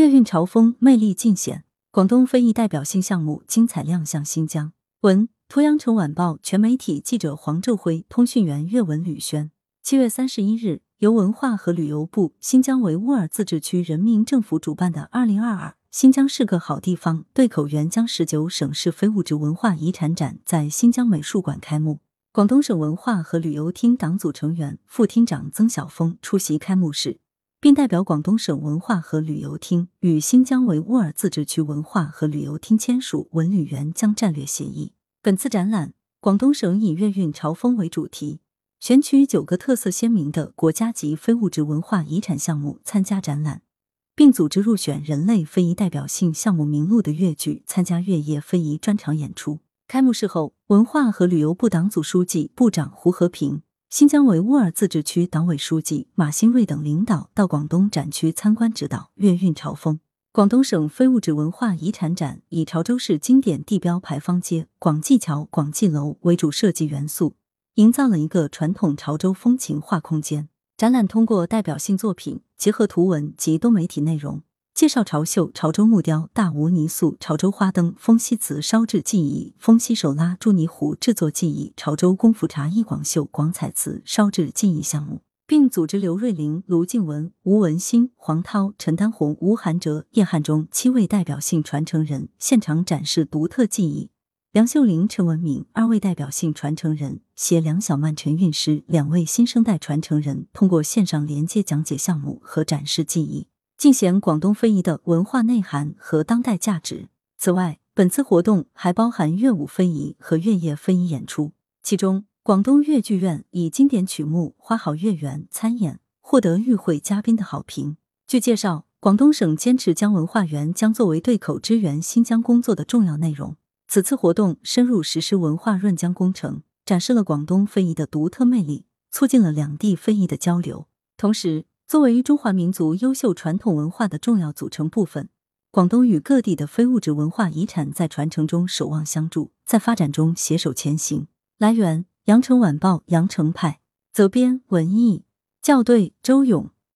粤韵潮风魅力尽显，广东非遗代表性项目精彩亮相新疆。文：图阳城晚报全媒体记者黄昼辉，通讯员岳文吕轩。七月三十一日，由文化和旅游部、新疆维吾尔自治区人民政府主办的“二零二二新疆是个好地方”对口援疆十九省市非物质文化遗产展在新疆美术馆开幕。广东省文化和旅游厅党组成员、副厅长曾晓峰出席开幕式，并代表广东省文化和旅游厅与新疆维吾尔自治区文化和旅游厅签署文旅援疆战略协议。本次展览，广东省以粤韵潮风为主题，选取九个特色鲜明的国家级非物质文化遗产项目参加展览，并组织入选人类非遗代表性项目名录的粤剧参加粤夜非遗专场演出。开幕式后，文化和旅游部党组书记、部长胡和平、新疆维吾尔自治区党委书记马新瑞等领导到广东展区参观指导粤韵潮风。广东省非物质文化遗产展以潮州市经典地标牌坊街、广济桥、广济楼为主设计元素，营造了一个传统潮州风情画空间。展览通过代表性作品，结合图文及多媒体内容。介绍潮绣、潮州木雕、大吴泥塑、潮州花灯、风西瓷烧制技艺、风西手拉朱泥壶制作技艺、潮州功夫茶艺广绣、广彩瓷烧制技艺项目，并组织刘瑞玲、卢静文、吴文新、黄涛、陈丹红、吴涵哲、叶汉中七位代表性传承人现场展示独特技艺。梁秀玲、陈文敏二位代表性传承人携梁小曼、陈韵诗两位新生代传承人通过线上连接讲解项目和展示技艺。尽显广东非遗的文化内涵和当代价值。此外，本次活动还包含乐舞非遗和乐业非遗演出。其中，广东粤剧院以经典曲目《花好月圆》参演，获得与会嘉宾的好评。据介绍，广东省坚持将文化园将作为对口支援新疆工作的重要内容。此次活动深入实施文化润疆工程，展示了广东非遗的独特魅力，促进了两地非遗的交流，同时。作为中华民族优秀传统文化的重要组成部分，广东与各地的非物质文化遗产在传承中守望相助，在发展中携手前行。来源：羊城晚报羊城派，责编：文艺，校对：周勇。